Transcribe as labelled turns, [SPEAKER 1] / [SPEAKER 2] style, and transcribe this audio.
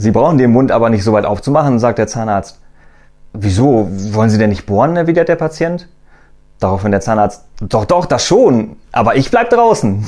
[SPEAKER 1] Sie brauchen den Mund aber nicht so weit aufzumachen, sagt der Zahnarzt. Wieso? Wollen Sie denn nicht bohren? erwidert der Patient. Daraufhin der Zahnarzt. Doch, doch, das schon. Aber ich bleib draußen.